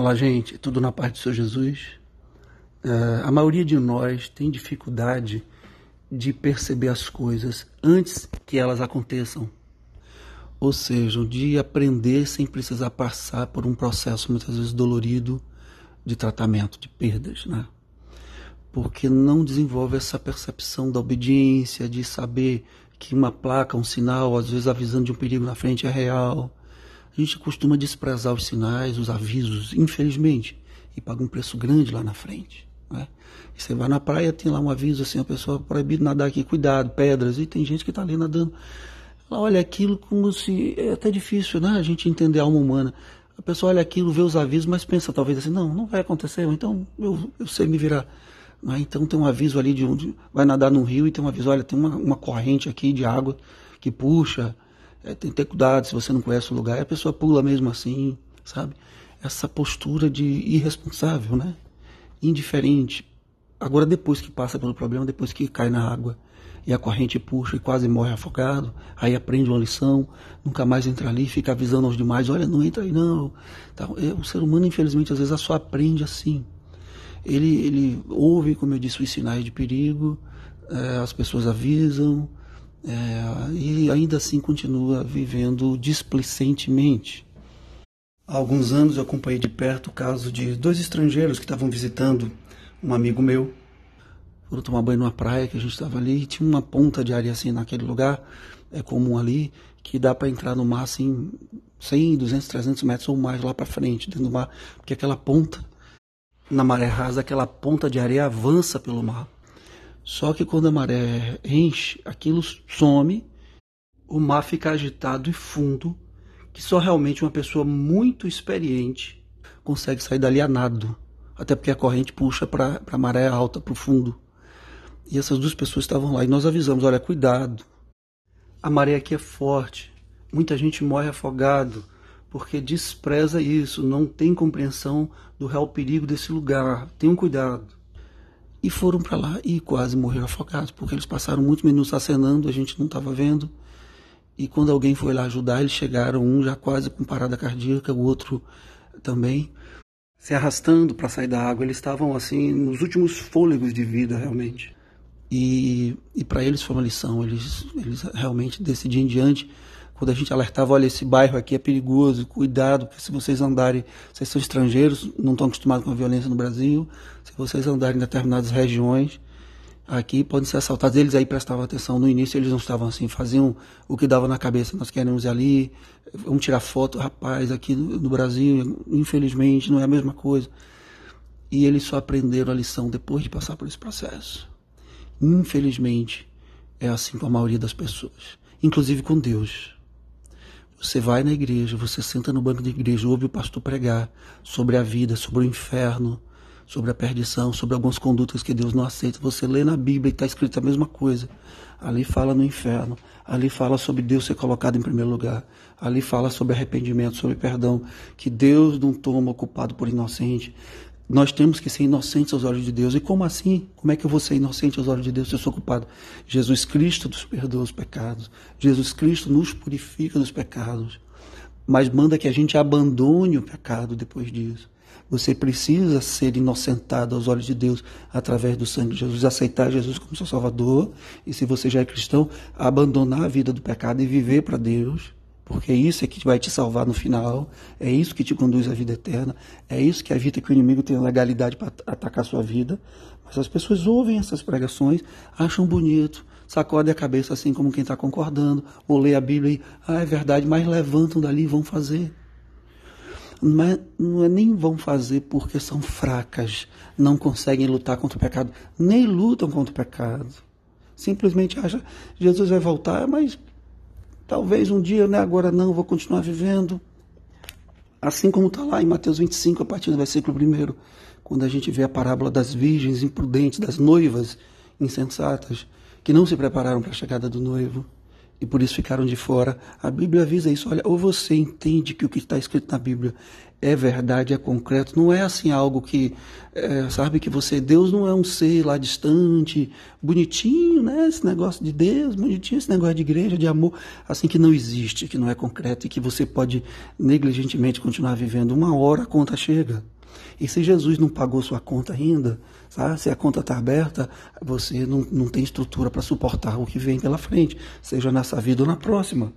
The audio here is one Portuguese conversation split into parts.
Olá, gente, tudo na paz do Senhor Jesus? Uh, a maioria de nós tem dificuldade de perceber as coisas antes que elas aconteçam. Ou seja, de aprender sem precisar passar por um processo muitas vezes dolorido de tratamento, de perdas, né? Porque não desenvolve essa percepção da obediência, de saber que uma placa, um sinal, às vezes avisando de um perigo na frente é real. A gente costuma desprezar os sinais, os avisos, infelizmente, e paga um preço grande lá na frente. Né? Você vai na praia, tem lá um aviso assim, a pessoa proibido nadar aqui, cuidado, pedras, e tem gente que está ali nadando. Ela olha aquilo como se. É até difícil, né? A gente entender a alma humana. A pessoa olha aquilo, vê os avisos, mas pensa talvez assim, não, não vai acontecer, então eu, eu sei me virar. Né? Então tem um aviso ali de onde vai nadar no rio e tem um aviso, olha, tem uma, uma corrente aqui de água que puxa, é, tem que ter cuidado se você não conhece o lugar, e a pessoa pula mesmo assim, sabe? Essa postura de irresponsável, né? Indiferente. Agora depois que passa pelo problema, depois que cai na água e a corrente puxa e quase morre afogado, aí aprende uma lição, nunca mais entra ali, fica avisando aos demais, olha, não entra aí não. Então, é, o ser humano, infelizmente, às vezes só aprende assim. Ele, ele ouve, como eu disse, os sinais de perigo, é, as pessoas avisam, é, e ainda assim continua vivendo displicentemente. Há alguns anos eu acompanhei de perto o caso de dois estrangeiros que estavam visitando um amigo meu. Foram tomar banho numa praia que a gente estava ali e tinha uma ponta de areia assim naquele lugar, é comum ali, que dá para entrar no mar assim 100, 200, 300 metros ou mais lá para frente, dentro do mar, porque aquela ponta na maré rasa, aquela ponta de areia avança pelo mar. Só que quando a maré enche, aquilo some, o mar fica agitado e fundo, que só realmente uma pessoa muito experiente consegue sair dali a nado. Até porque a corrente puxa para a maré alta, para o fundo. E essas duas pessoas estavam lá e nós avisamos: olha, cuidado, a maré aqui é forte, muita gente morre afogado porque despreza isso, não tem compreensão do real perigo desse lugar. Tenham cuidado. E foram para lá e quase morreram afogados, porque eles passaram muitos minutos acenando, a gente não estava vendo. E quando alguém foi lá ajudar, eles chegaram, um já quase com parada cardíaca, o outro também, se arrastando para sair da água. Eles estavam assim, nos últimos fôlegos de vida, realmente. E, e para eles foi uma lição, eles, eles realmente, desse em diante, quando a gente alertava, olha, esse bairro aqui é perigoso, cuidado, porque se vocês andarem, vocês são estrangeiros, não estão acostumados com a violência no Brasil, se vocês andarem em determinadas regiões, aqui podem ser assaltados. Eles aí prestavam atenção, no início eles não estavam assim, faziam o que dava na cabeça, nós queremos ir ali, vamos tirar foto, rapaz, aqui no, no Brasil, infelizmente, não é a mesma coisa. E eles só aprenderam a lição depois de passar por esse processo. Infelizmente, é assim com a maioria das pessoas, inclusive com Deus. Você vai na igreja, você senta no banco da igreja, ouve o pastor pregar sobre a vida, sobre o inferno, sobre a perdição, sobre algumas condutas que Deus não aceita. Você lê na Bíblia e está escrito a mesma coisa. Ali fala no inferno, ali fala sobre Deus ser colocado em primeiro lugar, ali fala sobre arrependimento, sobre perdão, que Deus não toma ocupado por inocente, nós temos que ser inocentes aos olhos de Deus. E como assim? Como é que eu vou ser inocente aos olhos de Deus se eu sou culpado? Jesus Cristo nos perdoa os pecados. Jesus Cristo nos purifica dos pecados. Mas manda que a gente abandone o pecado depois disso. Você precisa ser inocentado aos olhos de Deus através do sangue de Jesus, aceitar Jesus como seu Salvador. E se você já é cristão, abandonar a vida do pecado e viver para Deus porque é isso é que vai te salvar no final, é isso que te conduz à vida eterna, é isso que evita que o inimigo tenha legalidade para atacar a sua vida. Mas as pessoas ouvem essas pregações, acham bonito, sacodem a cabeça assim como quem está concordando, ou lê a Bíblia e, ah, é verdade, mas levantam dali e vão fazer. Mas não é nem vão fazer porque são fracas, não conseguem lutar contra o pecado, nem lutam contra o pecado. Simplesmente acha, Jesus vai voltar, mas Talvez um dia, né, agora não, vou continuar vivendo. Assim como está lá em Mateus 25, a partir do versículo 1, quando a gente vê a parábola das virgens imprudentes, das noivas insensatas, que não se prepararam para a chegada do noivo. E por isso ficaram de fora. A Bíblia avisa isso. Olha, ou você entende que o que está escrito na Bíblia é verdade, é concreto, não é assim algo que, é, sabe, que você, Deus não é um ser lá distante, bonitinho, né? Esse negócio de Deus, bonitinho, esse negócio de igreja, de amor, assim que não existe, que não é concreto e que você pode negligentemente continuar vivendo. Uma hora a conta chega. E se Jesus não pagou sua conta ainda, sabe? se a conta está aberta, você não, não tem estrutura para suportar o que vem pela frente, seja nessa vida ou na próxima.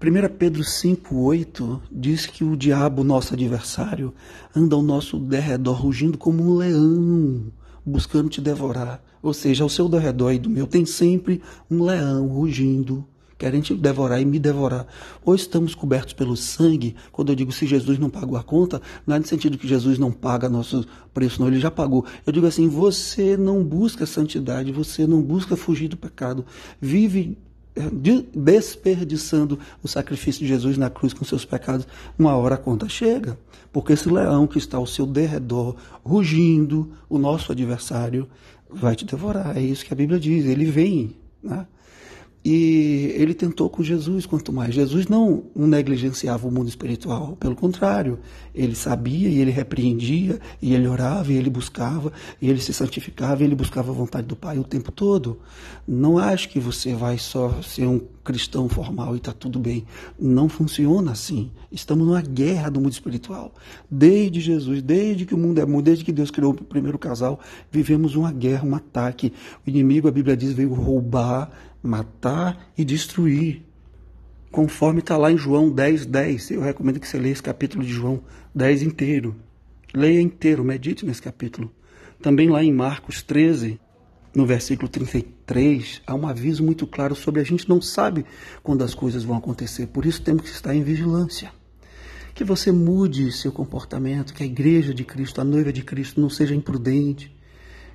1 Pedro 5,8 diz que o diabo, nosso adversário, anda ao nosso derredor rugindo como um leão, buscando te devorar. Ou seja, ao seu derredor e do meu tem sempre um leão rugindo, querem te devorar e me devorar. Ou estamos cobertos pelo sangue, quando eu digo se Jesus não pagou a conta, não é no sentido que Jesus não paga nosso preço, não, ele já pagou. Eu digo assim, você não busca santidade, você não busca fugir do pecado, vive desperdiçando o sacrifício de Jesus na cruz com seus pecados, uma hora a conta chega. Porque esse leão que está ao seu derredor, rugindo, o nosso adversário, vai te devorar. É isso que a Bíblia diz. Ele vem. Né? E ele tentou com Jesus, quanto mais. Jesus não negligenciava o mundo espiritual, pelo contrário, ele sabia e ele repreendia, e ele orava e ele buscava, e ele se santificava e ele buscava a vontade do Pai o tempo todo. Não acho que você vai só ser um cristão formal e está tudo bem. Não funciona assim. Estamos numa guerra do mundo espiritual. Desde Jesus, desde que o mundo é mundo, desde que Deus criou o primeiro casal, vivemos uma guerra, um ataque. O inimigo, a Bíblia diz, veio roubar matar e destruir. Conforme está lá em João 10, 10. Eu recomendo que você leia esse capítulo de João 10 inteiro. Leia inteiro, medite nesse capítulo. Também lá em Marcos 13, no versículo 33, há um aviso muito claro sobre a gente não sabe quando as coisas vão acontecer. Por isso temos que estar em vigilância. Que você mude seu comportamento, que a igreja de Cristo, a noiva de Cristo, não seja imprudente,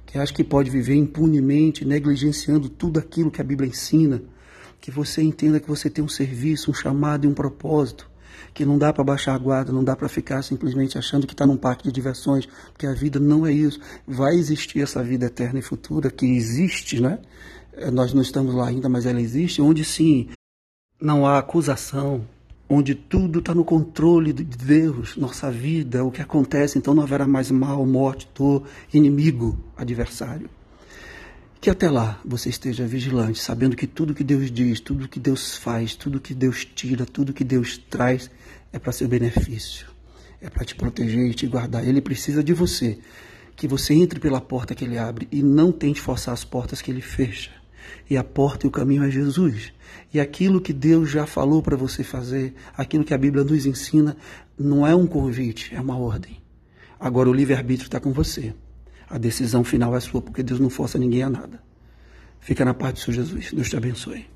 que acha que pode viver impunemente, negligenciando tudo aquilo que a Bíblia ensina, que você entenda que você tem um serviço, um chamado e um propósito, que não dá para baixar a guarda, não dá para ficar simplesmente achando que está num parque de diversões, porque a vida não é isso. Vai existir essa vida eterna e futura que existe, né? É, nós não estamos lá ainda, mas ela existe, onde sim não há acusação, onde tudo está no controle de Deus, nossa vida, o que acontece, então não haverá mais mal, morte, dor, inimigo, adversário. Que até lá você esteja vigilante, sabendo que tudo que Deus diz, tudo que Deus faz, tudo que Deus tira, tudo que Deus traz é para seu benefício, é para te proteger e te guardar. Ele precisa de você, que você entre pela porta que ele abre e não tente forçar as portas que ele fecha. E a porta e o caminho é Jesus. E aquilo que Deus já falou para você fazer, aquilo que a Bíblia nos ensina, não é um convite, é uma ordem. Agora o livre-arbítrio está com você. A decisão final é sua, porque Deus não força ninguém a nada. Fica na paz do Senhor Jesus. Deus te abençoe.